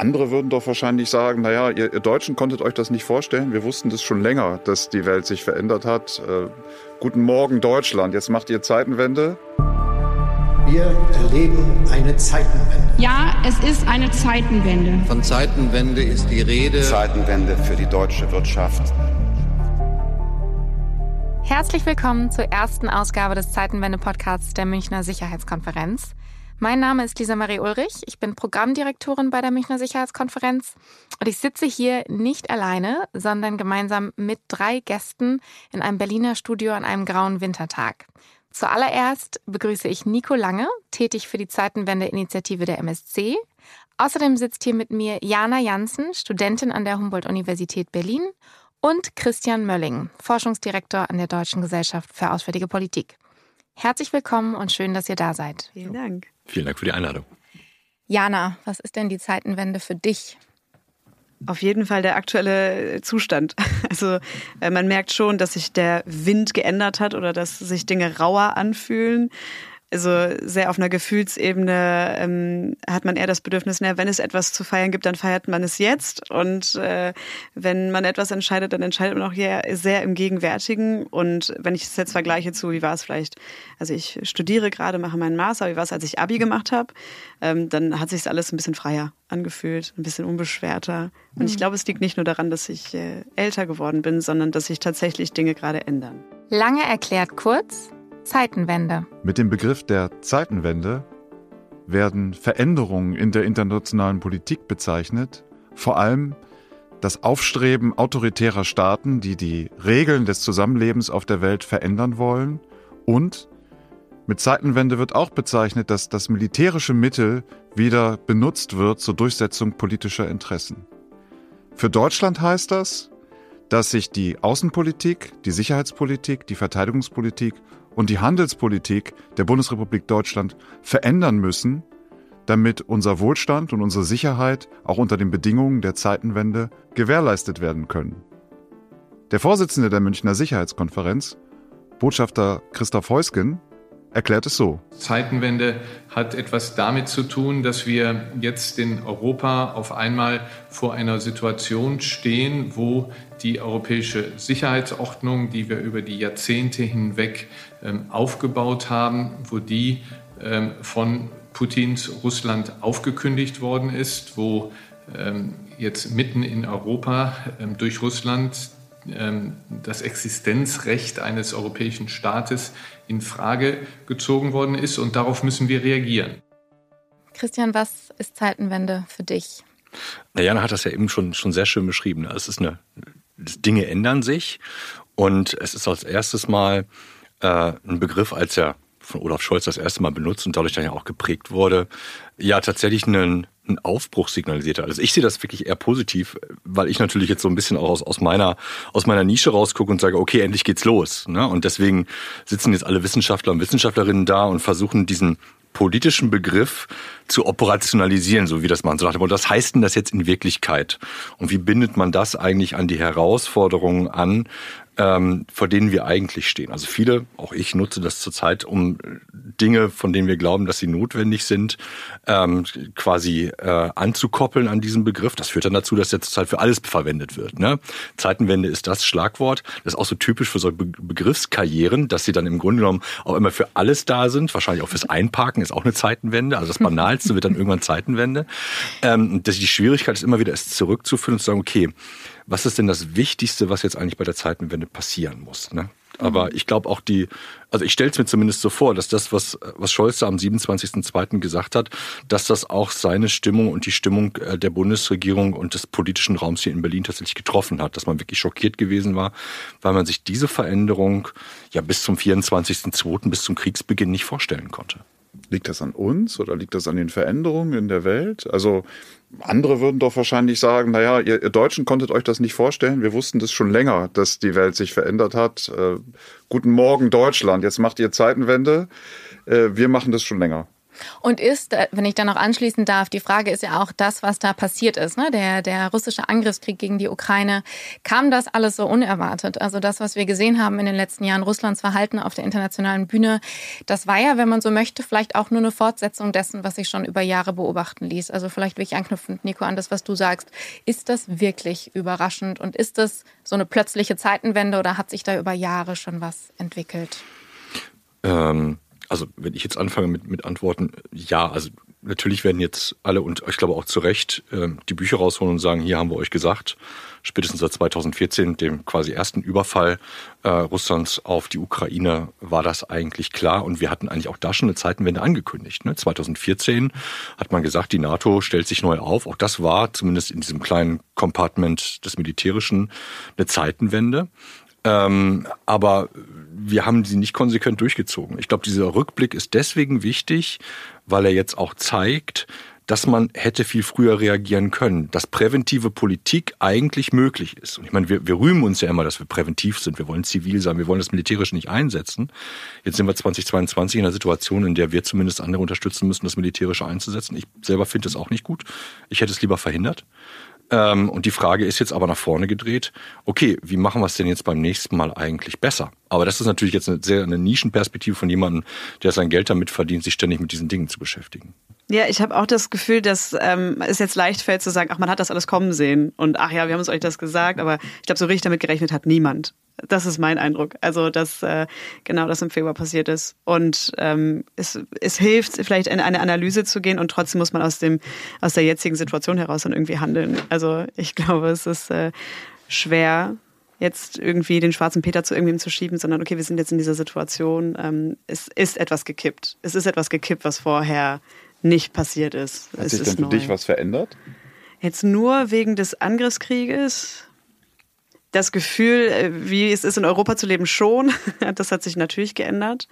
Andere würden doch wahrscheinlich sagen, naja, ihr, ihr Deutschen konntet euch das nicht vorstellen. Wir wussten das schon länger, dass die Welt sich verändert hat. Äh, guten Morgen Deutschland, jetzt macht ihr Zeitenwende. Wir erleben eine Zeitenwende. Ja, es ist eine Zeitenwende. Von Zeitenwende ist die Rede. Zeitenwende für die deutsche Wirtschaft. Herzlich willkommen zur ersten Ausgabe des Zeitenwende-Podcasts der Münchner Sicherheitskonferenz. Mein Name ist Lisa Marie Ulrich. Ich bin Programmdirektorin bei der Münchner Sicherheitskonferenz und ich sitze hier nicht alleine, sondern gemeinsam mit drei Gästen in einem Berliner Studio an einem grauen Wintertag. Zuallererst begrüße ich Nico Lange, tätig für die Zeitenwende-Initiative der MSC. Außerdem sitzt hier mit mir Jana Janssen, Studentin an der Humboldt-Universität Berlin und Christian Mölling, Forschungsdirektor an der Deutschen Gesellschaft für Auswärtige Politik. Herzlich willkommen und schön, dass ihr da seid. Vielen Dank. Vielen Dank für die Einladung. Jana, was ist denn die Zeitenwende für dich? Auf jeden Fall der aktuelle Zustand. Also äh, man merkt schon, dass sich der Wind geändert hat oder dass sich Dinge rauer anfühlen. Also sehr auf einer Gefühlsebene ähm, hat man eher das Bedürfnis, na, wenn es etwas zu feiern gibt, dann feiert man es jetzt. Und äh, wenn man etwas entscheidet, dann entscheidet man auch hier sehr im Gegenwärtigen. Und wenn ich es jetzt vergleiche zu, wie war es vielleicht, also ich studiere gerade, mache meinen Master, wie war es, als ich Abi gemacht habe, ähm, dann hat sich alles ein bisschen freier angefühlt, ein bisschen unbeschwerter. Und ich mhm. glaube, es liegt nicht nur daran, dass ich äh, älter geworden bin, sondern dass sich tatsächlich Dinge gerade ändern. Lange erklärt kurz. Zeitenwende. Mit dem Begriff der Zeitenwende werden Veränderungen in der internationalen Politik bezeichnet, vor allem das Aufstreben autoritärer Staaten, die die Regeln des Zusammenlebens auf der Welt verändern wollen und mit Zeitenwende wird auch bezeichnet, dass das militärische Mittel wieder benutzt wird zur Durchsetzung politischer Interessen. Für Deutschland heißt das, dass sich die Außenpolitik, die Sicherheitspolitik, die Verteidigungspolitik und die Handelspolitik der Bundesrepublik Deutschland verändern müssen, damit unser Wohlstand und unsere Sicherheit auch unter den Bedingungen der Zeitenwende gewährleistet werden können. Der Vorsitzende der Münchner Sicherheitskonferenz, Botschafter Christoph Heusgen, erklärt es so. Zeitenwende hat etwas damit zu tun, dass wir jetzt in Europa auf einmal vor einer Situation stehen, wo die europäische Sicherheitsordnung, die wir über die Jahrzehnte hinweg ähm, aufgebaut haben, wo die ähm, von Putins Russland aufgekündigt worden ist, wo ähm, jetzt mitten in Europa ähm, durch Russland ähm, das Existenzrecht eines europäischen Staates in Frage gezogen worden ist und darauf müssen wir reagieren. Christian, was ist Zeitenwende für dich? Na, Jana hat das ja eben schon, schon sehr schön beschrieben. Es ist eine, Dinge ändern sich und es ist als erstes Mal äh, ein Begriff, als er von Olaf Scholz das erste Mal benutzt und dadurch dann ja auch geprägt wurde, ja tatsächlich einen, einen Aufbruch signalisierte. Also ich sehe das wirklich eher positiv, weil ich natürlich jetzt so ein bisschen auch aus, aus meiner aus meiner Nische rausgucke und sage, okay, endlich geht's los. Ne? Und deswegen sitzen jetzt alle Wissenschaftler und Wissenschaftlerinnen da und versuchen diesen politischen Begriff zu operationalisieren, so wie das man so dachte. Und was heißt denn das jetzt in Wirklichkeit? Und wie bindet man das eigentlich an die Herausforderungen an, ähm, vor denen wir eigentlich stehen. Also viele, auch ich nutze das zurzeit, um Dinge, von denen wir glauben, dass sie notwendig sind, ähm, quasi äh, anzukoppeln an diesen Begriff. Das führt dann dazu, dass der zurzeit für alles verwendet wird. Ne? Zeitenwende ist das Schlagwort. Das ist auch so typisch für solche Be Begriffskarrieren, dass sie dann im Grunde genommen auch immer für alles da sind. Wahrscheinlich auch fürs Einparken ist auch eine Zeitenwende. Also das Banalste wird dann irgendwann Zeitenwende. Ähm, die Schwierigkeit ist immer wieder, es zurückzuführen und zu sagen, okay, was ist denn das Wichtigste, was jetzt eigentlich bei der Zeitenwende passieren muss? Ne? Aber mhm. ich glaube auch die, also ich stelle es mir zumindest so vor, dass das, was, was Scholz am 27.02. gesagt hat, dass das auch seine Stimmung und die Stimmung äh, der Bundesregierung und des politischen Raums hier in Berlin tatsächlich getroffen hat, dass man wirklich schockiert gewesen war, weil man sich diese Veränderung ja bis zum 24.02., bis zum Kriegsbeginn nicht vorstellen konnte. Liegt das an uns oder liegt das an den Veränderungen in der Welt? Also andere würden doch wahrscheinlich sagen, naja, ihr, ihr Deutschen konntet euch das nicht vorstellen. Wir wussten das schon länger, dass die Welt sich verändert hat. Äh, guten Morgen Deutschland, jetzt macht ihr Zeitenwende. Äh, wir machen das schon länger. Und ist, wenn ich da noch anschließen darf, die Frage ist ja auch das, was da passiert ist. Ne? Der, der russische Angriffskrieg gegen die Ukraine, kam das alles so unerwartet? Also das, was wir gesehen haben in den letzten Jahren, Russlands Verhalten auf der internationalen Bühne, das war ja, wenn man so möchte, vielleicht auch nur eine Fortsetzung dessen, was sich schon über Jahre beobachten ließ. Also vielleicht wirklich anknüpfend, Nico, an das, was du sagst. Ist das wirklich überraschend und ist das so eine plötzliche Zeitenwende oder hat sich da über Jahre schon was entwickelt? Ähm also wenn ich jetzt anfange mit, mit Antworten, ja, also natürlich werden jetzt alle und ich glaube auch zu Recht äh, die Bücher rausholen und sagen, hier haben wir euch gesagt, spätestens seit 2014, dem quasi ersten Überfall äh, Russlands auf die Ukraine, war das eigentlich klar und wir hatten eigentlich auch da schon eine Zeitenwende angekündigt. Ne? 2014 hat man gesagt, die NATO stellt sich neu auf. Auch das war zumindest in diesem kleinen Compartment des Militärischen eine Zeitenwende. Ähm, aber wir haben sie nicht konsequent durchgezogen. Ich glaube, dieser Rückblick ist deswegen wichtig, weil er jetzt auch zeigt, dass man hätte viel früher reagieren können, dass präventive Politik eigentlich möglich ist. Und ich meine, wir, wir rühmen uns ja immer, dass wir präventiv sind. Wir wollen zivil sein, wir wollen das Militärische nicht einsetzen. Jetzt sind wir 2022 in einer Situation, in der wir zumindest andere unterstützen müssen, das Militärische einzusetzen. Ich selber finde es auch nicht gut. Ich hätte es lieber verhindert. Ähm, und die Frage ist jetzt aber nach vorne gedreht, okay, wie machen wir es denn jetzt beim nächsten Mal eigentlich besser? Aber das ist natürlich jetzt eine sehr eine Nischenperspektive von jemandem, der sein Geld damit verdient, sich ständig mit diesen Dingen zu beschäftigen. Ja, ich habe auch das Gefühl, dass ähm, es jetzt leicht fällt zu sagen, ach, man hat das alles kommen sehen und ach ja, wir haben es euch das gesagt, aber ich glaube, so richtig damit gerechnet hat niemand. Das ist mein Eindruck. Also, dass äh, genau das im Februar passiert ist. Und ähm, es, es hilft, vielleicht in eine Analyse zu gehen und trotzdem muss man aus dem aus der jetzigen Situation heraus dann irgendwie handeln. Also ich glaube, es ist äh, schwer, jetzt irgendwie den schwarzen Peter zu irgendwem zu schieben, sondern okay, wir sind jetzt in dieser Situation. Ähm, es ist etwas gekippt. Es ist etwas gekippt, was vorher nicht passiert ist. Hat es sich ist denn für neu. dich was verändert? Jetzt nur wegen des Angriffskrieges. Das Gefühl, äh, wie es ist, in Europa zu leben, schon. Das hat sich natürlich geändert.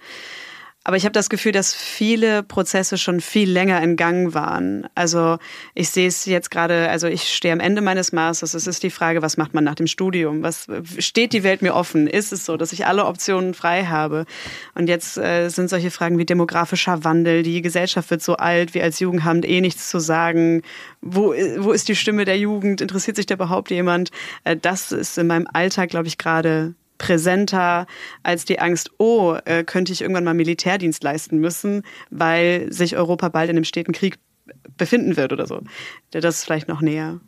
Aber ich habe das Gefühl, dass viele Prozesse schon viel länger in Gang waren. Also ich sehe es jetzt gerade, also ich stehe am Ende meines Masters. Es ist die Frage, was macht man nach dem Studium? Was steht die Welt mir offen? Ist es so, dass ich alle Optionen frei habe? Und jetzt äh, sind solche Fragen wie demografischer Wandel. Die Gesellschaft wird so alt, wir als Jugend haben eh nichts zu sagen. Wo, wo ist die Stimme der Jugend? Interessiert sich da überhaupt jemand? Äh, das ist in meinem Alltag, glaube ich, gerade präsenter als die Angst, oh, äh, könnte ich irgendwann mal Militärdienst leisten müssen, weil sich Europa bald in einem steten Krieg befinden wird oder so. Das ist vielleicht noch näher.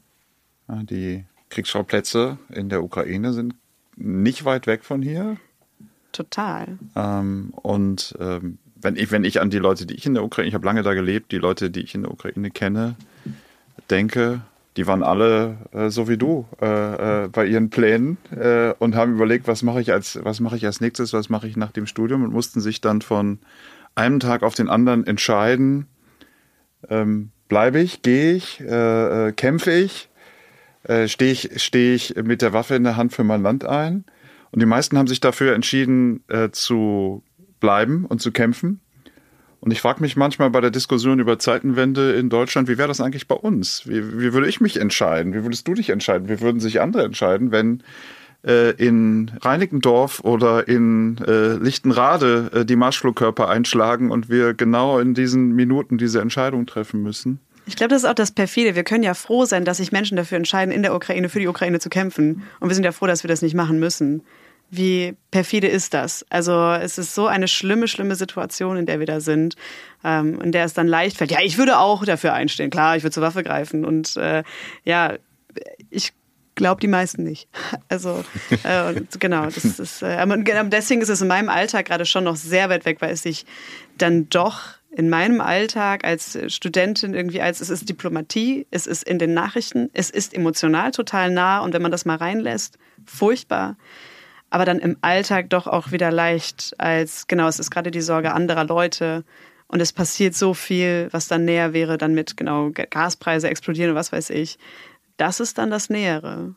Ja, Die Kriegsschauplätze in der Ukraine sind nicht weit weg von hier. Total. Ähm, und ähm, wenn ich, wenn ich an die Leute, die ich in der Ukraine, ich habe lange da gelebt, die Leute, die ich in der Ukraine kenne, denke, die waren alle äh, so wie du äh, äh, bei ihren Plänen äh, und haben überlegt, was mache ich als, was mache ich als nächstes, was mache ich nach dem Studium und mussten sich dann von einem Tag auf den anderen entscheiden, ähm, bleibe ich, gehe ich, äh, äh, kämpfe ich, stehe ich, stehe ich mit der Waffe in der Hand für mein Land ein. Und die meisten haben sich dafür entschieden, zu bleiben und zu kämpfen. Und ich frage mich manchmal bei der Diskussion über Zeitenwende in Deutschland, wie wäre das eigentlich bei uns? Wie, wie würde ich mich entscheiden? Wie würdest du dich entscheiden? Wie würden sich andere entscheiden, wenn äh, in Reinickendorf oder in äh, Lichtenrade äh, die Marschflugkörper einschlagen und wir genau in diesen Minuten diese Entscheidung treffen müssen? Ich glaube, das ist auch das Perfide. Wir können ja froh sein, dass sich Menschen dafür entscheiden, in der Ukraine für die Ukraine zu kämpfen. Und wir sind ja froh, dass wir das nicht machen müssen. Wie perfide ist das? Also es ist so eine schlimme, schlimme Situation, in der wir da sind, ähm, in der es dann leicht fällt. Ja, ich würde auch dafür einstehen. Klar, ich würde zur Waffe greifen. Und äh, ja, ich glaube die meisten nicht. Also äh, und genau, das ist äh, genau deswegen ist es in meinem Alltag gerade schon noch sehr weit weg, weil es sich dann doch in meinem Alltag als Studentin irgendwie als es ist Diplomatie, es ist in den Nachrichten, es ist emotional total nah und wenn man das mal reinlässt, furchtbar. Aber dann im Alltag doch auch wieder leicht als, genau, es ist gerade die Sorge anderer Leute und es passiert so viel, was dann näher wäre, dann mit, genau, Gaspreise explodieren und was weiß ich. Das ist dann das Nähere.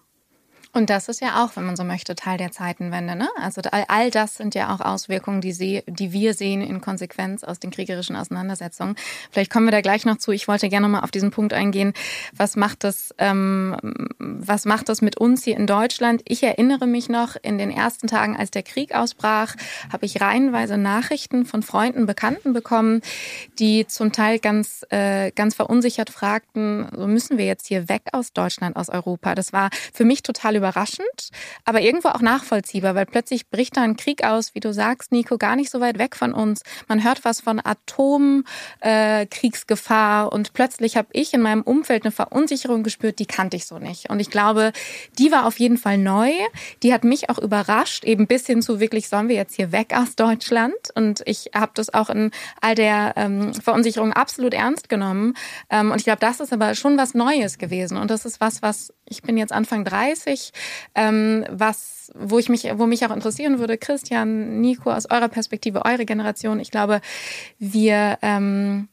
Und das ist ja auch, wenn man so möchte, Teil der Zeitenwende. Ne? Also all, all das sind ja auch Auswirkungen, die, sie, die wir sehen in Konsequenz aus den kriegerischen Auseinandersetzungen. Vielleicht kommen wir da gleich noch zu. Ich wollte gerne mal auf diesen Punkt eingehen. Was macht das, ähm, was macht das mit uns hier in Deutschland? Ich erinnere mich noch, in den ersten Tagen, als der Krieg ausbrach, habe ich reihenweise Nachrichten von Freunden, Bekannten bekommen, die zum Teil ganz, äh, ganz verunsichert fragten, so müssen wir jetzt hier weg aus Deutschland, aus Europa. Das war für mich total überraschend, aber irgendwo auch nachvollziehbar, weil plötzlich bricht da ein Krieg aus, wie du sagst, Nico, gar nicht so weit weg von uns. Man hört was von Atomkriegsgefahr äh, und plötzlich habe ich in meinem Umfeld eine Verunsicherung gespürt, die kannte ich so nicht. Und ich glaube, die war auf jeden Fall neu. Die hat mich auch überrascht, eben bis hin zu wirklich, sollen wir jetzt hier weg aus Deutschland? Und ich habe das auch in all der ähm, Verunsicherung absolut ernst genommen. Ähm, und ich glaube, das ist aber schon was Neues gewesen. Und das ist was, was ich bin jetzt Anfang 30, ähm, was, wo ich mich, wo mich auch interessieren würde, Christian, Nico, aus eurer Perspektive, eure Generation. Ich glaube, wir, ähm,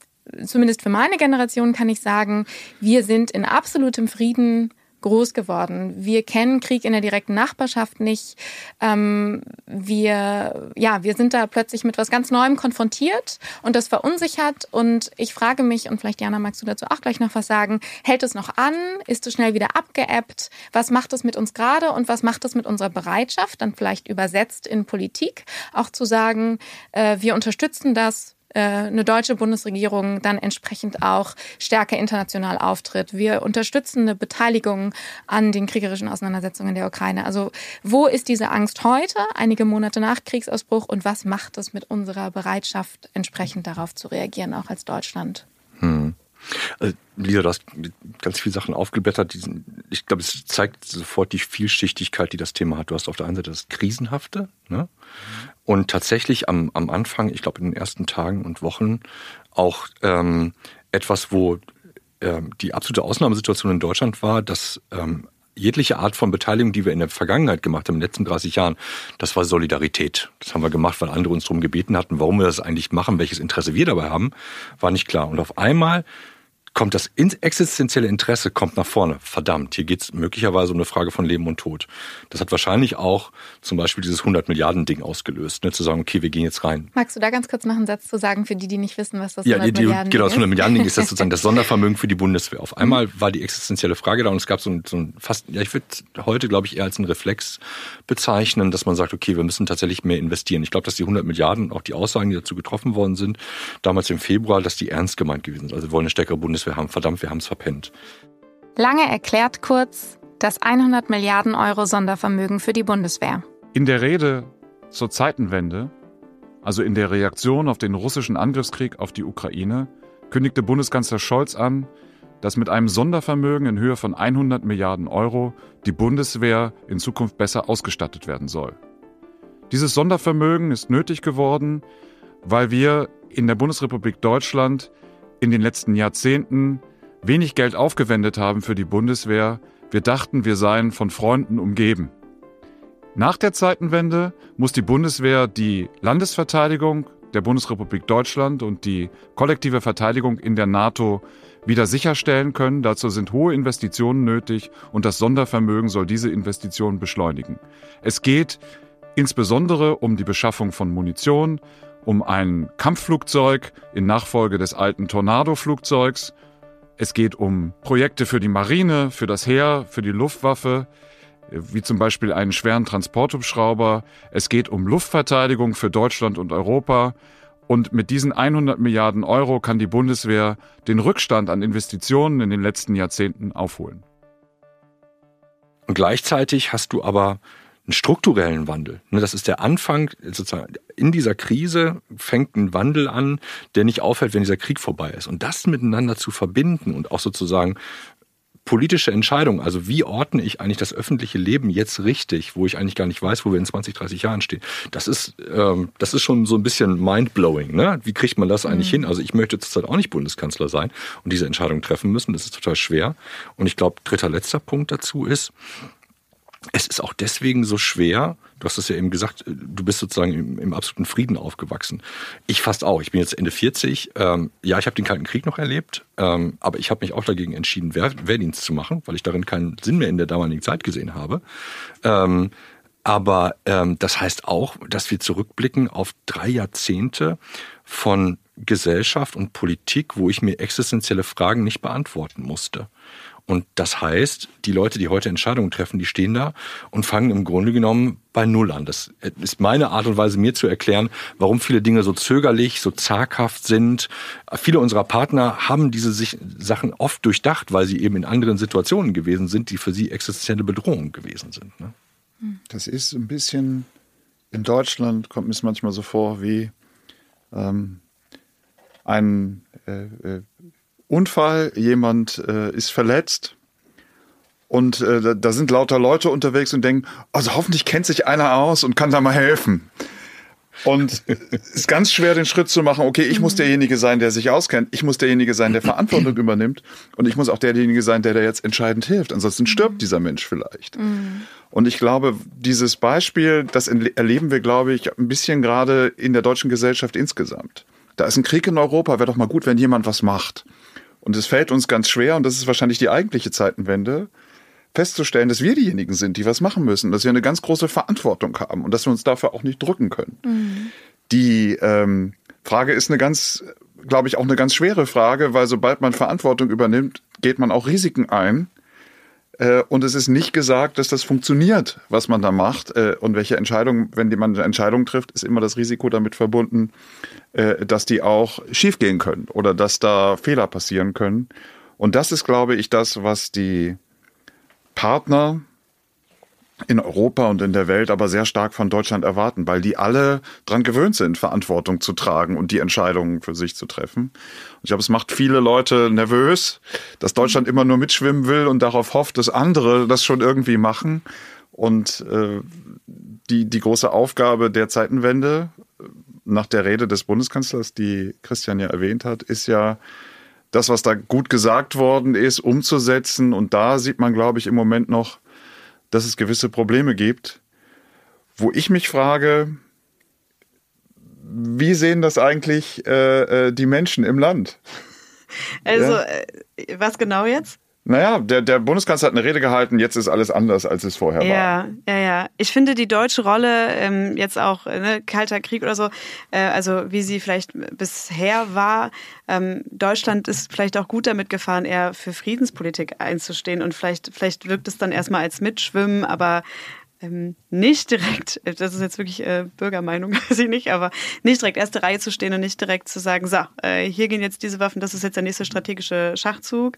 zumindest für meine Generation kann ich sagen, wir sind in absolutem Frieden groß geworden. Wir kennen Krieg in der direkten Nachbarschaft nicht. Ähm, wir, ja, wir sind da plötzlich mit was ganz Neuem konfrontiert und das verunsichert. Und ich frage mich, und vielleicht Jana, magst du dazu auch gleich noch was sagen, hält es noch an? Ist es schnell wieder abgeebbt? Was macht es mit uns gerade und was macht es mit unserer Bereitschaft, dann vielleicht übersetzt in Politik, auch zu sagen, äh, wir unterstützen das, eine deutsche Bundesregierung dann entsprechend auch stärker international auftritt. Wir unterstützen eine Beteiligung an den kriegerischen Auseinandersetzungen der Ukraine. Also wo ist diese Angst heute, einige Monate nach Kriegsausbruch, und was macht es mit unserer Bereitschaft, entsprechend darauf zu reagieren, auch als Deutschland? Hm. Also, Lisa, du hast ganz viele Sachen aufgeblättert. Ich glaube, es zeigt sofort die Vielschichtigkeit, die das Thema hat. Du hast auf der einen Seite das Krisenhafte, ne? Und tatsächlich am, am Anfang, ich glaube in den ersten Tagen und Wochen, auch ähm, etwas, wo ähm, die absolute Ausnahmesituation in Deutschland war, dass ähm, jegliche Art von Beteiligung, die wir in der Vergangenheit gemacht haben, in den letzten 30 Jahren, das war Solidarität. Das haben wir gemacht, weil andere uns darum gebeten hatten, warum wir das eigentlich machen, welches Interesse wir dabei haben, war nicht klar. Und auf einmal kommt das existenzielle Interesse kommt nach vorne. Verdammt, hier geht es möglicherweise um eine Frage von Leben und Tod. Das hat wahrscheinlich auch zum Beispiel dieses 100 Milliarden Ding ausgelöst, ne, zu sagen, okay, wir gehen jetzt rein. Magst du da ganz kurz noch einen Satz zu sagen für die, die nicht wissen, was das ja, 100 die, Milliarden genau, das 100 Milliarden Ding ist das sozusagen das Sondervermögen für die Bundeswehr. Auf einmal mhm. war die existenzielle Frage da und es gab so ein, so ein fast, ja, ich würde heute glaube ich eher als einen Reflex bezeichnen, dass man sagt, okay, wir müssen tatsächlich mehr investieren. Ich glaube, dass die 100 Milliarden, auch die Aussagen, die dazu getroffen worden sind, damals im Februar, dass die ernst gemeint gewesen sind. Also wir wollen eine stärkere Bundeswehr haben. Verdammt, wir haben es verpennt. Lange erklärt kurz das 100 Milliarden Euro Sondervermögen für die Bundeswehr. In der Rede zur Zeitenwende, also in der Reaktion auf den russischen Angriffskrieg auf die Ukraine, kündigte Bundeskanzler Scholz an, dass mit einem Sondervermögen in Höhe von 100 Milliarden Euro die Bundeswehr in Zukunft besser ausgestattet werden soll. Dieses Sondervermögen ist nötig geworden, weil wir in der Bundesrepublik Deutschland in den letzten Jahrzehnten wenig Geld aufgewendet haben für die Bundeswehr. Wir dachten, wir seien von Freunden umgeben. Nach der Zeitenwende muss die Bundeswehr die Landesverteidigung der Bundesrepublik Deutschland und die kollektive Verteidigung in der NATO wieder sicherstellen können. Dazu sind hohe Investitionen nötig und das Sondervermögen soll diese Investitionen beschleunigen. Es geht insbesondere um die Beschaffung von Munition, um ein Kampfflugzeug in Nachfolge des alten Tornado-Flugzeugs es geht um Projekte für die Marine, für das Heer, für die Luftwaffe, wie zum Beispiel einen schweren Transporthubschrauber. Es geht um Luftverteidigung für Deutschland und Europa. Und mit diesen 100 Milliarden Euro kann die Bundeswehr den Rückstand an Investitionen in den letzten Jahrzehnten aufholen. Und gleichzeitig hast du aber einen strukturellen Wandel. Ne, das ist der Anfang, sozusagen in dieser Krise fängt ein Wandel an, der nicht aufhört, wenn dieser Krieg vorbei ist. Und das miteinander zu verbinden und auch sozusagen politische Entscheidungen, also wie ordne ich eigentlich das öffentliche Leben jetzt richtig, wo ich eigentlich gar nicht weiß, wo wir in 20, 30 Jahren stehen. Das ist, ähm, das ist schon so ein bisschen mindblowing. Ne? Wie kriegt man das eigentlich mhm. hin? Also ich möchte zurzeit auch nicht Bundeskanzler sein und diese Entscheidung treffen müssen. Das ist total schwer. Und ich glaube, dritter, letzter Punkt dazu ist, es ist auch deswegen so schwer, du hast es ja eben gesagt, du bist sozusagen im, im absoluten Frieden aufgewachsen. Ich fast auch. Ich bin jetzt Ende 40. Ähm, ja, ich habe den Kalten Krieg noch erlebt, ähm, aber ich habe mich auch dagegen entschieden, Wehr, Wehrdienst zu machen, weil ich darin keinen Sinn mehr in der damaligen Zeit gesehen habe. Ähm, aber ähm, das heißt auch, dass wir zurückblicken auf drei Jahrzehnte von Gesellschaft und Politik, wo ich mir existenzielle Fragen nicht beantworten musste. Und das heißt, die Leute, die heute Entscheidungen treffen, die stehen da und fangen im Grunde genommen bei Null an. Das ist meine Art und Weise, mir zu erklären, warum viele Dinge so zögerlich, so zaghaft sind. Viele unserer Partner haben diese Sachen oft durchdacht, weil sie eben in anderen Situationen gewesen sind, die für sie existenzielle Bedrohungen gewesen sind. Ne? Das ist ein bisschen, in Deutschland kommt mir es manchmal so vor wie ähm, ein äh, äh, Unfall, jemand äh, ist verletzt und äh, da sind lauter Leute unterwegs und denken, also hoffentlich kennt sich einer aus und kann da mal helfen. Und es ist ganz schwer, den Schritt zu machen, okay, ich muss derjenige sein, der sich auskennt, ich muss derjenige sein, der Verantwortung übernimmt und ich muss auch derjenige sein, der da jetzt entscheidend hilft. Ansonsten stirbt dieser Mensch vielleicht. Mhm. Und ich glaube, dieses Beispiel, das erleben wir, glaube ich, ein bisschen gerade in der deutschen Gesellschaft insgesamt. Da ist ein Krieg in Europa, wäre doch mal gut, wenn jemand was macht. Und es fällt uns ganz schwer, und das ist wahrscheinlich die eigentliche Zeitenwende, festzustellen, dass wir diejenigen sind, die was machen müssen, dass wir eine ganz große Verantwortung haben und dass wir uns dafür auch nicht drücken können. Mhm. Die ähm, Frage ist eine ganz, glaube ich, auch eine ganz schwere Frage, weil sobald man Verantwortung übernimmt, geht man auch Risiken ein. Äh, und es ist nicht gesagt, dass das funktioniert, was man da macht. Äh, und welche Entscheidung, wenn man eine Entscheidung trifft, ist immer das Risiko damit verbunden, äh, dass die auch schiefgehen können oder dass da Fehler passieren können. Und das ist, glaube ich, das, was die Partner in Europa und in der Welt aber sehr stark von Deutschland erwarten, weil die alle dran gewöhnt sind, Verantwortung zu tragen und die Entscheidungen für sich zu treffen. Und ich glaube, es macht viele Leute nervös, dass Deutschland immer nur mitschwimmen will und darauf hofft, dass andere das schon irgendwie machen. Und äh, die, die große Aufgabe der Zeitenwende nach der Rede des Bundeskanzlers, die Christian ja erwähnt hat, ist ja, das, was da gut gesagt worden ist, umzusetzen. Und da sieht man, glaube ich, im Moment noch, dass es gewisse Probleme gibt, wo ich mich frage, wie sehen das eigentlich äh, äh die Menschen im Land? Also, ja? Äh, was genau jetzt? Naja, der, der Bundeskanzler hat eine Rede gehalten, jetzt ist alles anders, als es vorher ja, war. Ja, ja. Ich finde die deutsche Rolle ähm, jetzt auch, ne, Kalter Krieg oder so, äh, also wie sie vielleicht bisher war, ähm, Deutschland ist vielleicht auch gut damit gefahren, eher für Friedenspolitik einzustehen und vielleicht, vielleicht wirkt es dann erstmal als Mitschwimmen, aber ähm, nicht direkt, das ist jetzt wirklich äh, Bürgermeinung, weiß ich nicht, aber nicht direkt erste Reihe zu stehen und nicht direkt zu sagen, so, äh, hier gehen jetzt diese Waffen, das ist jetzt der nächste strategische Schachzug,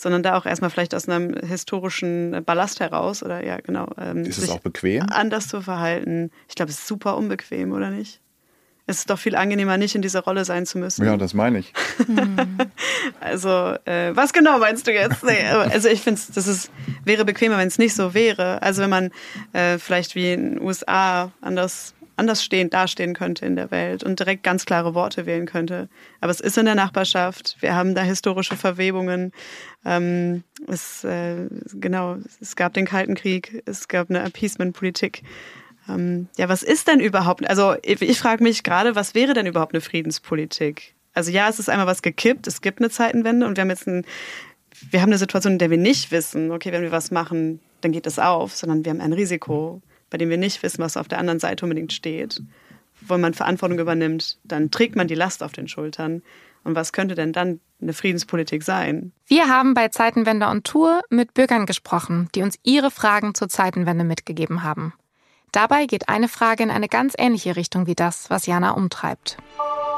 sondern da auch erstmal vielleicht aus einem historischen Ballast heraus oder ja, genau. Ähm, ist es auch bequem? Anders zu verhalten. Ich glaube, es ist super unbequem, oder nicht? Es ist doch viel angenehmer, nicht in dieser Rolle sein zu müssen. Ja, das meine ich. also, äh, was genau meinst du jetzt? Nee, also ich finde, das ist, wäre bequemer, wenn es nicht so wäre. Also wenn man äh, vielleicht wie in den USA anders anders stehen, dastehen könnte in der Welt und direkt ganz klare Worte wählen könnte. Aber es ist in der Nachbarschaft. Wir haben da historische Verwebungen. Ähm, es, äh, genau, es gab den Kalten Krieg, es gab eine Appeasement-Politik. Ähm, ja, was ist denn überhaupt? Also ich, ich frage mich gerade, was wäre denn überhaupt eine Friedenspolitik? Also ja, es ist einmal was gekippt, es gibt eine Zeitenwende und wir haben jetzt ein, wir haben eine Situation, in der wir nicht wissen, okay, wenn wir was machen, dann geht es auf, sondern wir haben ein Risiko bei dem wir nicht wissen, was auf der anderen Seite unbedingt steht. Wo man Verantwortung übernimmt, dann trägt man die Last auf den Schultern. Und was könnte denn dann eine Friedenspolitik sein? Wir haben bei Zeitenwende on Tour mit Bürgern gesprochen, die uns ihre Fragen zur Zeitenwende mitgegeben haben. Dabei geht eine Frage in eine ganz ähnliche Richtung wie das, was Jana umtreibt.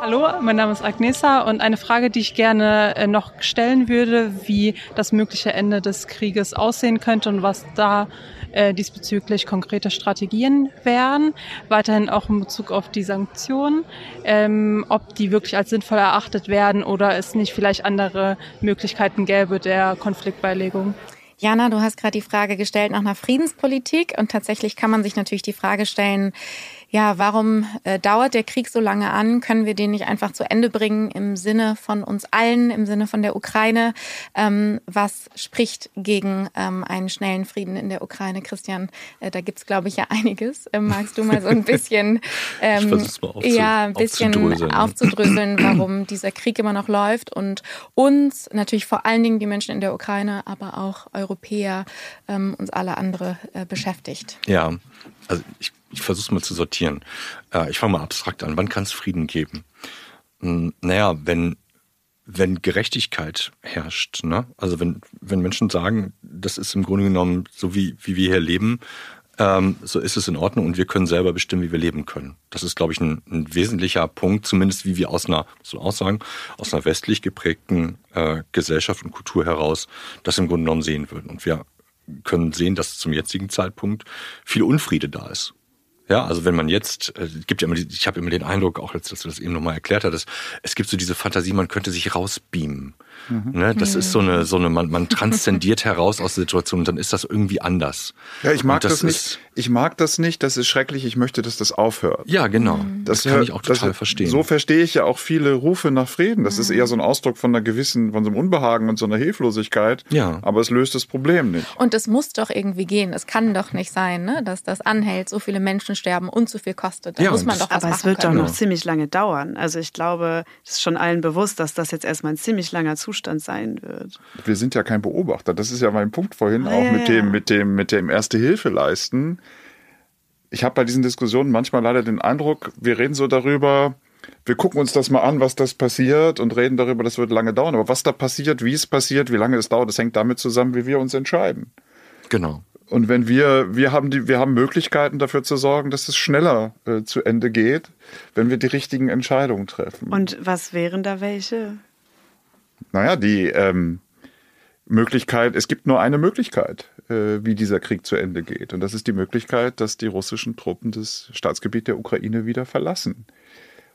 Hallo, mein Name ist Agnesa und eine Frage, die ich gerne äh, noch stellen würde, wie das mögliche Ende des Krieges aussehen könnte und was da äh, diesbezüglich konkrete Strategien wären. Weiterhin auch in Bezug auf die Sanktionen, ähm, ob die wirklich als sinnvoll erachtet werden oder es nicht vielleicht andere Möglichkeiten gäbe der Konfliktbeilegung. Jana, du hast gerade die Frage gestellt nach einer Friedenspolitik und tatsächlich kann man sich natürlich die Frage stellen, ja, warum äh, dauert der Krieg so lange an? Können wir den nicht einfach zu Ende bringen im Sinne von uns allen, im Sinne von der Ukraine? Ähm, was spricht gegen ähm, einen schnellen Frieden in der Ukraine, Christian? Äh, da gibt's glaube ich, ja einiges. Äh, magst du mal so ein bisschen, ähm, ja, ein bisschen aufzudröseln, aufzudröseln warum dieser Krieg immer noch läuft und uns, natürlich vor allen Dingen die Menschen in der Ukraine, aber auch Europäer, ähm, uns alle andere äh, beschäftigt? Ja, also ich ich versuche es mal zu sortieren. Äh, ich fange mal abstrakt an. Wann kann es Frieden geben? Hm, naja, wenn, wenn Gerechtigkeit herrscht. Ne? Also wenn, wenn Menschen sagen, das ist im Grunde genommen so, wie, wie wir hier leben, ähm, so ist es in Ordnung und wir können selber bestimmen, wie wir leben können. Das ist, glaube ich, ein, ein wesentlicher Punkt, zumindest wie wir aus einer, muss man auch sagen, aus einer westlich geprägten äh, Gesellschaft und Kultur heraus das im Grunde genommen sehen würden. Und wir können sehen, dass zum jetzigen Zeitpunkt viel Unfriede da ist. Ja, also wenn man jetzt, äh, gibt ja immer, ich habe immer den Eindruck, auch jetzt, dass du das eben nochmal erklärt hattest, es gibt so diese Fantasie, man könnte sich rausbeamen. Mhm. Ne, das ist so eine, so eine, man, man transzendiert heraus aus der Situation und dann ist das irgendwie anders. Ja, ich mag das, das, nicht. Ich mag das nicht. Das ist schrecklich. Ich möchte, dass das aufhört. Ja, genau. Mhm. Das, das kann ich auch total das, verstehen. So verstehe ich ja auch viele Rufe nach Frieden. Das mhm. ist eher so ein Ausdruck von einer gewissen, von so einem Unbehagen und so einer Hilflosigkeit. Ja. Aber es löst das Problem nicht. Und es muss doch irgendwie gehen. Es kann doch nicht sein, ne, dass das anhält, so viele Menschen sterben und zu viel kostet. Da ja, muss man doch was Aber es wird können. doch noch ziemlich lange dauern. Also ich glaube, es ist schon allen bewusst, dass das jetzt erstmal ein ziemlich langer Zustand sein wird. Wir sind ja kein Beobachter. Das ist ja mein Punkt vorhin, ah, auch ja, mit dem, mit dem, mit dem Erste Hilfe leisten. Ich habe bei diesen Diskussionen manchmal leider den Eindruck, wir reden so darüber, wir gucken uns das mal an, was das passiert und reden darüber, das wird lange dauern. Aber was da passiert, wie es passiert, wie lange es dauert, das hängt damit zusammen, wie wir uns entscheiden. Genau. Und wenn wir, wir haben die, wir haben Möglichkeiten dafür zu sorgen, dass es schneller äh, zu Ende geht, wenn wir die richtigen Entscheidungen treffen. Und was wären da welche? Naja, die ähm, Möglichkeit, es gibt nur eine Möglichkeit, äh, wie dieser Krieg zu Ende geht. Und das ist die Möglichkeit, dass die russischen Truppen das Staatsgebiet der Ukraine wieder verlassen.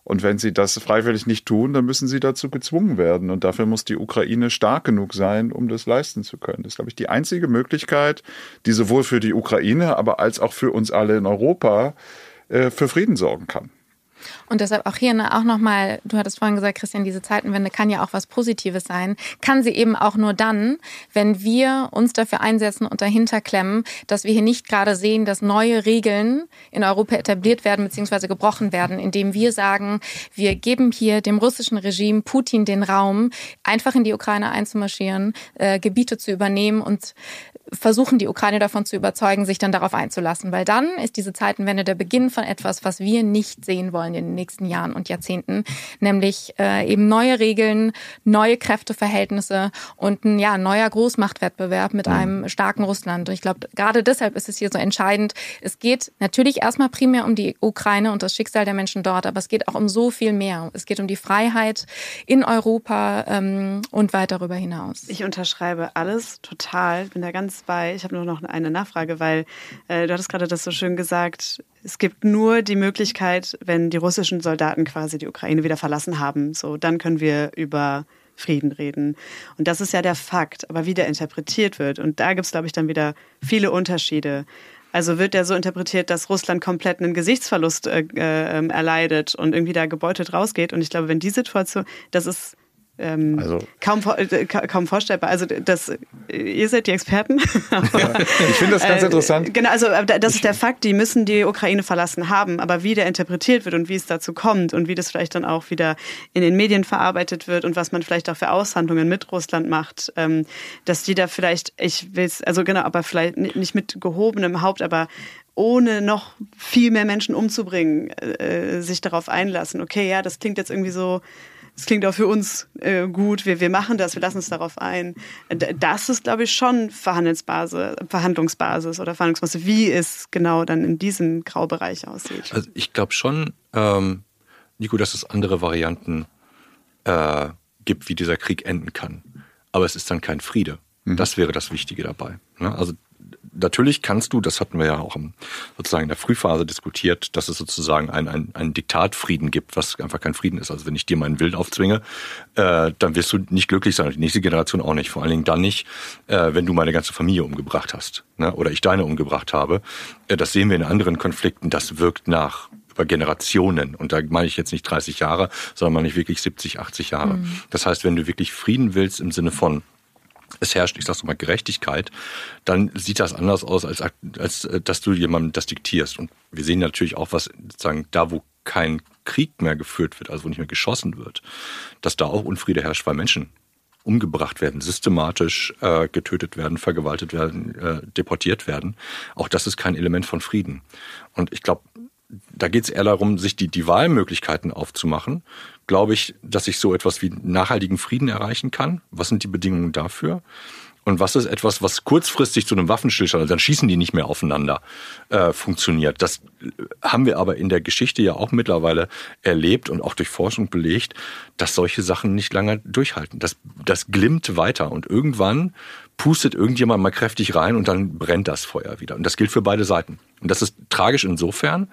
Und wenn sie das freiwillig nicht tun, dann müssen sie dazu gezwungen werden. Und dafür muss die Ukraine stark genug sein, um das leisten zu können. Das ist, glaube ich, die einzige Möglichkeit, die sowohl für die Ukraine, aber als auch für uns alle in Europa äh, für Frieden sorgen kann. Und deshalb auch hier ne, auch nochmal, du hattest vorhin gesagt, Christian, diese Zeitenwende kann ja auch was Positives sein. Kann sie eben auch nur dann, wenn wir uns dafür einsetzen und dahinter klemmen, dass wir hier nicht gerade sehen, dass neue Regeln in Europa etabliert werden bzw. gebrochen werden, indem wir sagen, wir geben hier dem russischen Regime Putin den Raum, einfach in die Ukraine einzumarschieren, äh, Gebiete zu übernehmen und versuchen, die Ukraine davon zu überzeugen, sich dann darauf einzulassen. Weil dann ist diese Zeitenwende der Beginn von etwas, was wir nicht sehen wollen in den nächsten Jahren und Jahrzehnten, nämlich äh, eben neue Regeln, neue Kräfteverhältnisse und ein ja, neuer Großmachtwettbewerb mit mhm. einem starken Russland. Und ich glaube, gerade deshalb ist es hier so entscheidend. Es geht natürlich erstmal primär um die Ukraine und das Schicksal der Menschen dort, aber es geht auch um so viel mehr. Es geht um die Freiheit in Europa ähm, und weit darüber hinaus. Ich unterschreibe alles total, bin da ganz bei. Ich habe nur noch eine Nachfrage, weil äh, du hattest gerade das so schön gesagt. Es gibt nur die Möglichkeit, wenn die russischen Soldaten quasi die Ukraine wieder verlassen haben. So, dann können wir über Frieden reden. Und das ist ja der Fakt, aber wie der interpretiert wird. Und da gibt es, glaube ich, dann wieder viele Unterschiede. Also wird der so interpretiert, dass Russland komplett einen Gesichtsverlust äh, äh, erleidet und irgendwie da gebeutelt rausgeht. Und ich glaube, wenn die Situation, das ist ähm, also, kaum, äh, kaum vorstellbar. Also das, ihr seid die Experten. ja, ich finde das ganz äh, interessant. Genau, also das ist der Fakt, die müssen die Ukraine verlassen haben, aber wie der interpretiert wird und wie es dazu kommt und wie das vielleicht dann auch wieder in den Medien verarbeitet wird und was man vielleicht auch für Aushandlungen mit Russland macht, ähm, dass die da vielleicht, ich will es, also genau, aber vielleicht nicht mit gehobenem Haupt, aber ohne noch viel mehr Menschen umzubringen, äh, sich darauf einlassen. Okay, ja, das klingt jetzt irgendwie so es klingt auch für uns äh, gut, wir, wir machen das, wir lassen uns darauf ein. Das ist, glaube ich, schon Verhandlungsbasis, Verhandlungsbasis oder Verhandlungsbasis, wie es genau dann in diesem Graubereich aussieht. Also ich glaube schon, ähm, Nico, dass es andere Varianten äh, gibt, wie dieser Krieg enden kann. Aber es ist dann kein Friede. Mhm. Das wäre das Wichtige dabei. Ne? Also natürlich kannst du, das hatten wir ja auch im, sozusagen in der Frühphase diskutiert, dass es sozusagen einen ein, ein Diktatfrieden gibt, was einfach kein Frieden ist. Also wenn ich dir meinen Willen aufzwinge, äh, dann wirst du nicht glücklich sein. Die nächste Generation auch nicht. Vor allen Dingen dann nicht, äh, wenn du meine ganze Familie umgebracht hast ne? oder ich deine umgebracht habe. Äh, das sehen wir in anderen Konflikten. Das wirkt nach über Generationen. Und da meine ich jetzt nicht 30 Jahre, sondern meine ich wirklich 70, 80 Jahre. Mhm. Das heißt, wenn du wirklich Frieden willst im Sinne von es herrscht, ich sag's mal, Gerechtigkeit, dann sieht das anders aus, als, als äh, dass du jemandem das diktierst. Und wir sehen natürlich auch, was sozusagen da, wo kein Krieg mehr geführt wird, also wo nicht mehr geschossen wird, dass da auch Unfriede herrscht, weil Menschen umgebracht werden, systematisch äh, getötet werden, vergewaltigt werden, äh, deportiert werden. Auch das ist kein Element von Frieden. Und ich glaube, da geht es eher darum, sich die, die Wahlmöglichkeiten aufzumachen. Glaube ich, dass ich so etwas wie nachhaltigen Frieden erreichen kann? Was sind die Bedingungen dafür? Und was ist etwas, was kurzfristig zu einem Waffenstillstand, also dann schießen die nicht mehr aufeinander, äh, funktioniert? Das haben wir aber in der Geschichte ja auch mittlerweile erlebt und auch durch Forschung belegt, dass solche Sachen nicht lange durchhalten. Das, das glimmt weiter und irgendwann pustet irgendjemand mal kräftig rein und dann brennt das Feuer wieder. Und das gilt für beide Seiten. Und das ist tragisch insofern,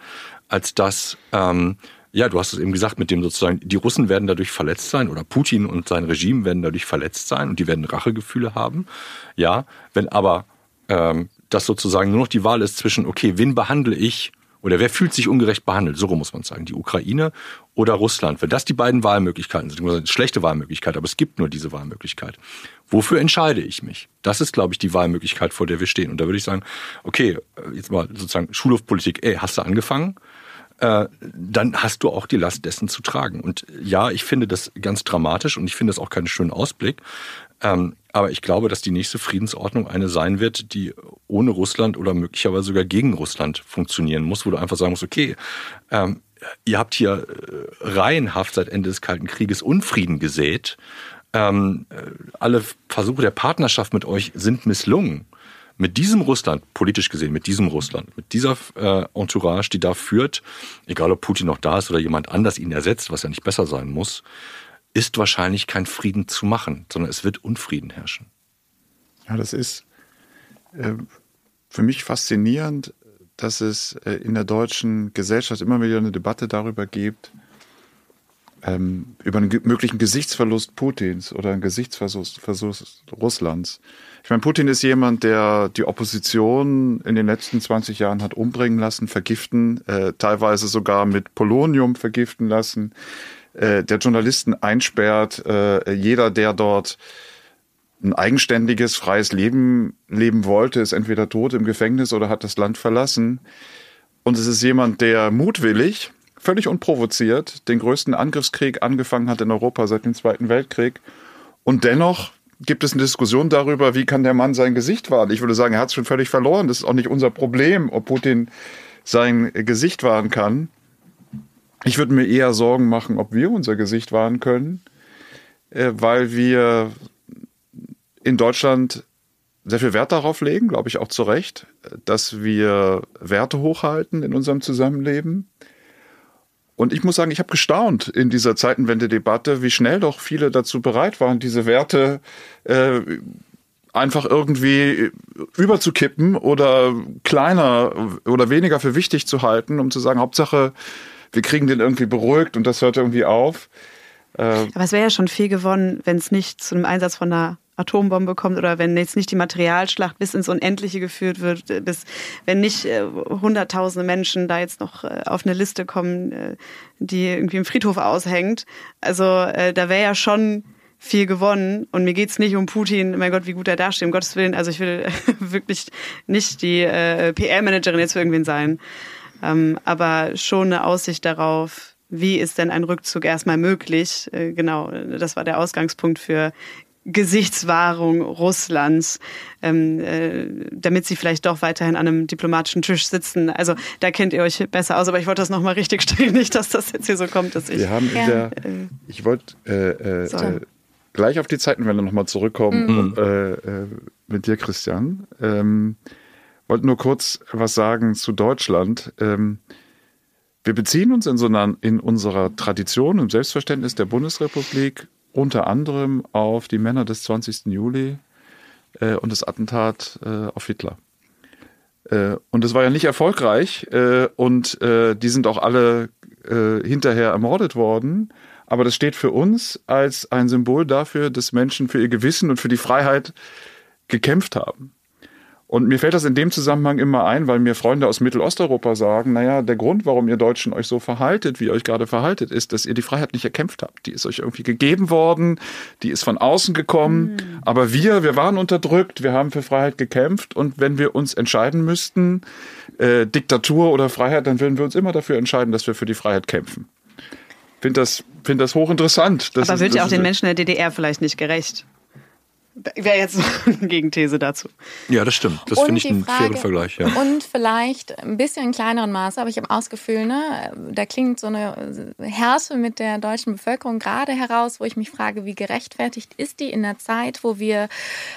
als dass ähm, ja, du hast es eben gesagt, mit dem sozusagen, die Russen werden dadurch verletzt sein oder Putin und sein Regime werden dadurch verletzt sein und die werden Rachegefühle haben. Ja, wenn aber ähm, das sozusagen nur noch die Wahl ist zwischen, okay, wen behandle ich oder wer fühlt sich ungerecht behandelt, so muss man sagen, die Ukraine oder Russland. Wenn das die beiden Wahlmöglichkeiten sind, schlechte Wahlmöglichkeit, aber es gibt nur diese Wahlmöglichkeit. Wofür entscheide ich mich? Das ist, glaube ich, die Wahlmöglichkeit, vor der wir stehen. Und da würde ich sagen, okay, jetzt mal sozusagen Schulhofpolitik, ey, hast du angefangen? Äh, dann hast du auch die Last dessen zu tragen. Und ja, ich finde das ganz dramatisch und ich finde das auch keinen schönen Ausblick. Ähm, aber ich glaube, dass die nächste Friedensordnung eine sein wird, die ohne Russland oder möglicherweise sogar gegen Russland funktionieren muss, wo du einfach sagen musst, okay, ähm, ihr habt hier äh, reihenhaft seit Ende des Kalten Krieges Unfrieden gesät. Ähm, äh, alle Versuche der Partnerschaft mit euch sind misslungen mit diesem Russland, politisch gesehen, mit diesem Russland, mit dieser äh, Entourage, die da führt, egal ob Putin noch da ist oder jemand anders ihn ersetzt, was ja nicht besser sein muss, ist wahrscheinlich kein Frieden zu machen, sondern es wird Unfrieden herrschen. Ja, das ist äh, für mich faszinierend, dass es äh, in der deutschen Gesellschaft immer wieder eine Debatte darüber gibt, ähm, über einen möglichen Gesichtsverlust Putins oder einen Gesichtsverlust Russlands. Ich meine, Putin ist jemand, der die Opposition in den letzten 20 Jahren hat umbringen lassen, vergiften, äh, teilweise sogar mit Polonium vergiften lassen, äh, der Journalisten einsperrt, äh, jeder, der dort ein eigenständiges, freies Leben leben wollte, ist entweder tot im Gefängnis oder hat das Land verlassen. Und es ist jemand, der mutwillig, völlig unprovoziert, den größten Angriffskrieg angefangen hat in Europa seit dem Zweiten Weltkrieg und dennoch gibt es eine Diskussion darüber, wie kann der Mann sein Gesicht wahren. Ich würde sagen, er hat es schon völlig verloren. Das ist auch nicht unser Problem, ob Putin sein Gesicht wahren kann. Ich würde mir eher Sorgen machen, ob wir unser Gesicht wahren können, äh, weil wir in Deutschland sehr viel Wert darauf legen, glaube ich auch zu Recht, dass wir Werte hochhalten in unserem Zusammenleben. Und ich muss sagen, ich habe gestaunt in dieser Zeitenwende-Debatte, wie schnell doch viele dazu bereit waren, diese Werte äh, einfach irgendwie überzukippen oder kleiner oder weniger für wichtig zu halten, um zu sagen, Hauptsache, wir kriegen den irgendwie beruhigt und das hört irgendwie auf. Äh, Aber es wäre ja schon viel gewonnen, wenn es nicht zu einem Einsatz von einer Atombombe kommt oder wenn jetzt nicht die Materialschlacht bis ins Unendliche geführt wird, äh, bis wenn nicht äh, hunderttausende Menschen da jetzt noch äh, auf eine Liste kommen, äh, die irgendwie im Friedhof aushängt. Also äh, da wäre ja schon viel gewonnen und mir geht's nicht um Putin, mein Gott, wie gut er dasteht, um Gottes Willen. Also ich will wirklich nicht die äh, PR-Managerin jetzt für irgendwen sein, ähm, aber schon eine Aussicht darauf, wie ist denn ein Rückzug erstmal möglich? Genau, das war der Ausgangspunkt für Gesichtswahrung Russlands, ähm, äh, damit sie vielleicht doch weiterhin an einem diplomatischen Tisch sitzen. Also da kennt ihr euch besser aus, aber ich wollte das nochmal richtig stellen, nicht, dass das jetzt hier so kommt, dass ich. Wir haben in ja. der, äh, ich wollte äh, äh, so. äh, gleich auf die Zeitenwende nochmal zurückkommen mhm. äh, äh, mit dir, Christian. Ähm, wollte nur kurz was sagen zu Deutschland. Ähm, wir beziehen uns in, so einer, in unserer Tradition, im Selbstverständnis der Bundesrepublik unter anderem auf die Männer des 20. Juli äh, und das Attentat äh, auf Hitler. Äh, und es war ja nicht erfolgreich äh, und äh, die sind auch alle äh, hinterher ermordet worden. Aber das steht für uns als ein Symbol dafür, dass Menschen für ihr Gewissen und für die Freiheit gekämpft haben. Und mir fällt das in dem Zusammenhang immer ein, weil mir Freunde aus Mittelosteuropa sagen, naja, der Grund, warum ihr Deutschen euch so verhaltet, wie ihr euch gerade verhaltet, ist, dass ihr die Freiheit nicht erkämpft habt. Die ist euch irgendwie gegeben worden, die ist von außen gekommen. Mhm. Aber wir, wir waren unterdrückt, wir haben für Freiheit gekämpft und wenn wir uns entscheiden müssten, äh, Diktatur oder Freiheit, dann würden wir uns immer dafür entscheiden, dass wir für die Freiheit kämpfen. Finde das, find das hochinteressant. Das Aber wird ja auch den Menschen der DDR vielleicht nicht gerecht. Wäre jetzt eine Gegenthese dazu. Ja, das stimmt. Das finde ich ein fairer Vergleich. Ja. Und vielleicht ein bisschen in kleineren Maße, aber ich habe auch das Gefühl, ne, da klingt so eine Härte mit der deutschen Bevölkerung gerade heraus, wo ich mich frage, wie gerechtfertigt ist die in der Zeit, wo wir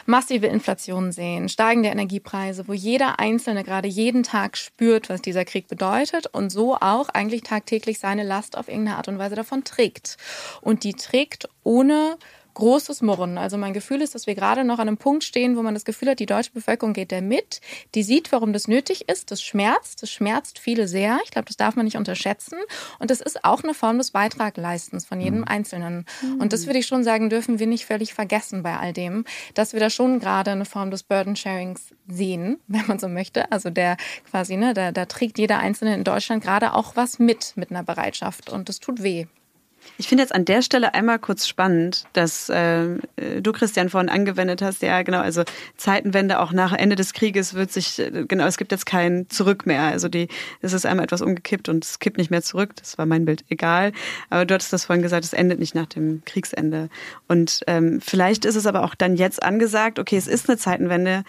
massive Inflation sehen, steigende Energiepreise, wo jeder Einzelne gerade jeden Tag spürt, was dieser Krieg bedeutet und so auch eigentlich tagtäglich seine Last auf irgendeine Art und Weise davon trägt. Und die trägt ohne großes Murren. Also mein Gefühl ist, dass wir gerade noch an einem Punkt stehen, wo man das Gefühl hat, die deutsche Bevölkerung geht da mit. Die sieht, warum das nötig ist. Das schmerzt. Das schmerzt viele sehr. Ich glaube, das darf man nicht unterschätzen. Und das ist auch eine Form des Beitragleistens von jedem mhm. Einzelnen. Mhm. Und das würde ich schon sagen, dürfen wir nicht völlig vergessen bei all dem, dass wir da schon gerade eine Form des Burden Sharings sehen, wenn man so möchte. Also der quasi, ne, da, da trägt jeder Einzelne in Deutschland gerade auch was mit, mit einer Bereitschaft. Und das tut weh. Ich finde jetzt an der Stelle einmal kurz spannend, dass äh, du, Christian, vorhin angewendet hast, ja genau, also Zeitenwende auch nach Ende des Krieges wird sich, äh, genau, es gibt jetzt kein Zurück mehr. Also die, es ist einmal etwas umgekippt und es kippt nicht mehr zurück. Das war mein Bild, egal. Aber du hattest das vorhin gesagt, es endet nicht nach dem Kriegsende. Und ähm, vielleicht ist es aber auch dann jetzt angesagt, okay, es ist eine Zeitenwende,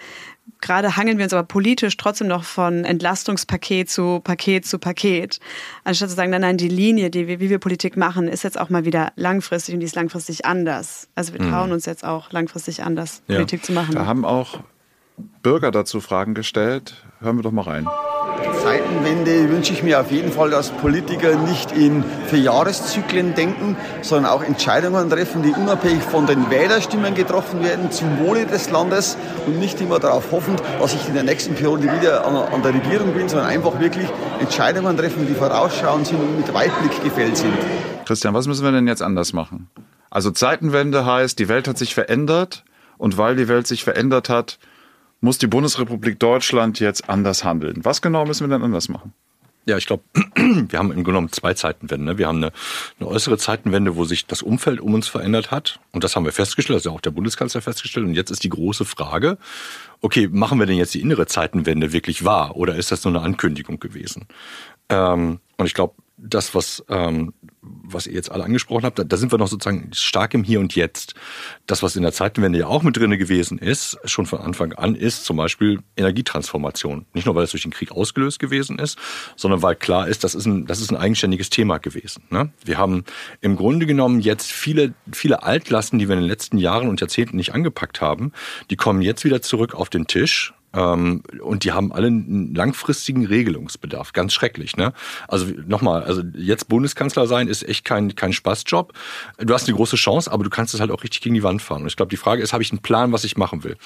gerade hangeln wir uns aber politisch trotzdem noch von Entlastungspaket zu Paket zu Paket. Anstatt zu sagen, nein, nein, die Linie, die wir, wie wir Politik machen, ist jetzt auch mal wieder langfristig und die ist langfristig anders. Also wir mhm. trauen uns jetzt auch langfristig anders, ja. Politik zu machen. Da haben auch Bürger dazu Fragen gestellt. Hören wir doch mal rein. Zeitenwende wünsche ich mir auf jeden Fall, dass Politiker nicht in Vierjahreszyklen denken, sondern auch Entscheidungen treffen, die unabhängig von den Wählerstimmen getroffen werden, zum Wohle des Landes und nicht immer darauf hoffen, dass ich in der nächsten Periode wieder an, der Regierung bin, sondern einfach wirklich Entscheidungen treffen, die vorausschauend sind und mit Weitblick gefällt sind. Christian, was müssen wir denn jetzt anders machen? Also Zeitenwende heißt, die Welt hat sich verändert und weil die Welt sich verändert hat, muss die Bundesrepublik Deutschland jetzt anders handeln. Was genau müssen wir denn anders machen? Ja, ich glaube, wir haben im genommen zwei Zeitenwenden. Ne? Wir haben eine, eine, äußere Zeitenwende, wo sich das Umfeld um uns verändert hat. Und das haben wir festgestellt, das hat auch der Bundeskanzler festgestellt. Und jetzt ist die große Frage, okay, machen wir denn jetzt die innere Zeitenwende wirklich wahr? Oder ist das nur eine Ankündigung gewesen? Ähm, und ich glaube, das, was, ähm, was ihr jetzt alle angesprochen habt, da, da, sind wir noch sozusagen stark im Hier und Jetzt. Das, was in der Zeitenwende ja auch mit drinne gewesen ist, schon von Anfang an, ist zum Beispiel Energietransformation. Nicht nur, weil es durch den Krieg ausgelöst gewesen ist, sondern weil klar ist, das ist ein, das ist ein eigenständiges Thema gewesen. Ne? Wir haben im Grunde genommen jetzt viele, viele Altlasten, die wir in den letzten Jahren und Jahrzehnten nicht angepackt haben, die kommen jetzt wieder zurück auf den Tisch und die haben alle einen langfristigen Regelungsbedarf. Ganz schrecklich, ne? Also nochmal, also jetzt Bundeskanzler sein ist echt kein, kein Spaßjob. Du hast eine große Chance, aber du kannst es halt auch richtig gegen die Wand fahren. Und ich glaube, die Frage ist, habe ich einen Plan, was ich machen will?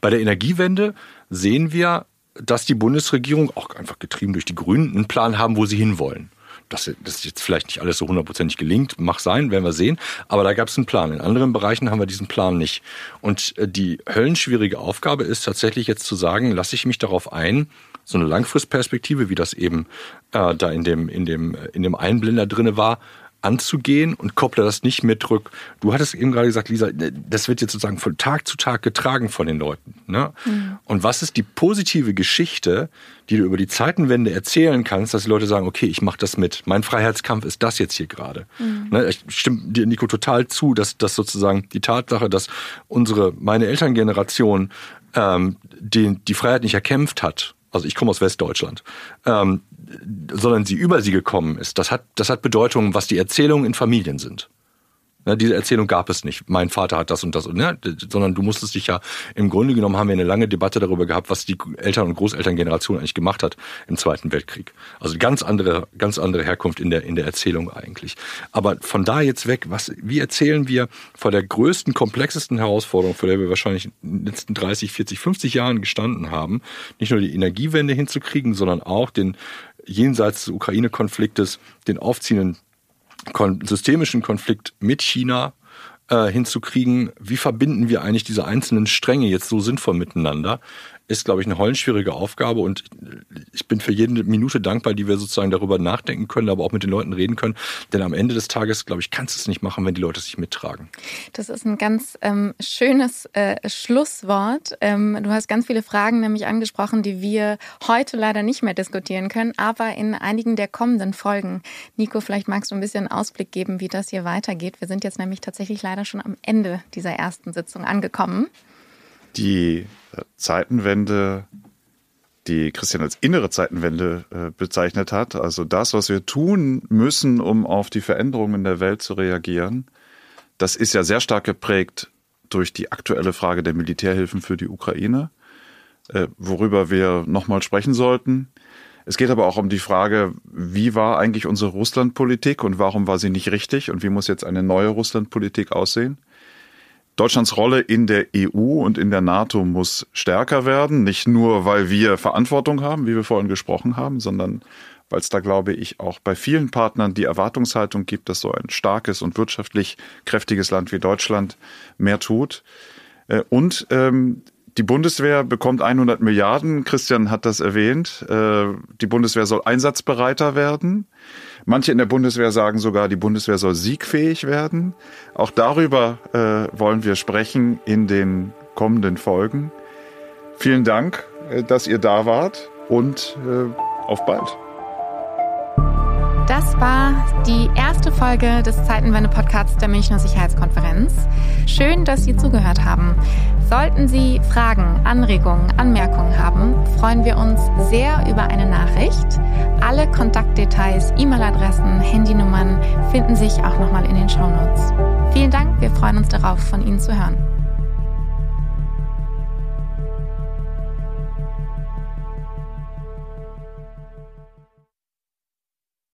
Bei der Energiewende sehen wir, dass die Bundesregierung, auch einfach getrieben durch die Grünen, einen Plan haben, wo sie hinwollen dass das jetzt vielleicht nicht alles so hundertprozentig gelingt, mag sein, werden wir sehen. Aber da gab es einen Plan. In anderen Bereichen haben wir diesen Plan nicht. Und äh, die höllenschwierige Aufgabe ist tatsächlich jetzt zu sagen, lasse ich mich darauf ein, so eine Langfristperspektive, wie das eben äh, da in dem, in dem, in dem Einblender drinne war, anzugehen und kopple das nicht mit rück. Du hattest eben gerade gesagt, Lisa, das wird jetzt sozusagen von Tag zu Tag getragen von den Leuten. Ne? Mhm. Und was ist die positive Geschichte, die du über die Zeitenwende erzählen kannst, dass die Leute sagen, okay, ich mache das mit. Mein Freiheitskampf ist das jetzt hier gerade. Mhm. Ne? Ich stimme dir, Nico, total zu, dass, dass sozusagen die Tatsache, dass unsere, meine Elterngeneration ähm, die, die Freiheit nicht erkämpft hat, also ich komme aus Westdeutschland, ähm, sondern sie über sie gekommen ist, das hat, das hat Bedeutung, was die Erzählungen in Familien sind. Ne, diese Erzählung gab es nicht. Mein Vater hat das und das, ne, sondern du musstest dich ja, im Grunde genommen haben wir eine lange Debatte darüber gehabt, was die Eltern- und Großelterngeneration eigentlich gemacht hat im Zweiten Weltkrieg. Also ganz andere, ganz andere Herkunft in der, in der Erzählung eigentlich. Aber von da jetzt weg, was, wie erzählen wir vor der größten, komplexesten Herausforderung, vor der wir wahrscheinlich in den letzten 30, 40, 50 Jahren gestanden haben, nicht nur die Energiewende hinzukriegen, sondern auch den jenseits des Ukraine-Konfliktes, den aufziehenden kon systemischen Konflikt mit China äh, hinzukriegen, wie verbinden wir eigentlich diese einzelnen Stränge jetzt so sinnvoll miteinander, ist, glaube ich, eine heulenschwierige Aufgabe und ich bin für jede Minute dankbar, die wir sozusagen darüber nachdenken können, aber auch mit den Leuten reden können. Denn am Ende des Tages, glaube ich, kannst du es nicht machen, wenn die Leute sich mittragen. Das ist ein ganz ähm, schönes äh, Schlusswort. Ähm, du hast ganz viele Fragen nämlich angesprochen, die wir heute leider nicht mehr diskutieren können, aber in einigen der kommenden Folgen. Nico, vielleicht magst du ein bisschen Ausblick geben, wie das hier weitergeht. Wir sind jetzt nämlich tatsächlich leider schon am Ende dieser ersten Sitzung angekommen. Die äh, Zeitenwende, die Christian als innere Zeitenwende äh, bezeichnet hat, also das, was wir tun müssen, um auf die Veränderungen in der Welt zu reagieren, das ist ja sehr stark geprägt durch die aktuelle Frage der Militärhilfen für die Ukraine, äh, worüber wir nochmal sprechen sollten. Es geht aber auch um die Frage, wie war eigentlich unsere Russlandpolitik und warum war sie nicht richtig und wie muss jetzt eine neue Russlandpolitik aussehen? Deutschlands Rolle in der EU und in der NATO muss stärker werden, nicht nur weil wir Verantwortung haben, wie wir vorhin gesprochen haben, sondern weil es da, glaube ich, auch bei vielen Partnern die Erwartungshaltung gibt, dass so ein starkes und wirtschaftlich kräftiges Land wie Deutschland mehr tut. Äh, und ähm, die Bundeswehr bekommt 100 Milliarden. Christian hat das erwähnt. Äh, die Bundeswehr soll einsatzbereiter werden. Manche in der Bundeswehr sagen sogar, die Bundeswehr soll siegfähig werden. Auch darüber äh, wollen wir sprechen in den kommenden Folgen. Vielen Dank, äh, dass ihr da wart und auf bald. Das war die erste Folge des Zeitenwende-Podcasts der Münchner Sicherheitskonferenz. Schön, dass Sie zugehört haben. Sollten Sie Fragen, Anregungen, Anmerkungen haben, freuen wir uns sehr über eine Nachricht. Alle Kontaktdetails, E-Mail-Adressen, Handynummern finden sich auch nochmal in den Shownotes. Vielen Dank, wir freuen uns darauf, von Ihnen zu hören.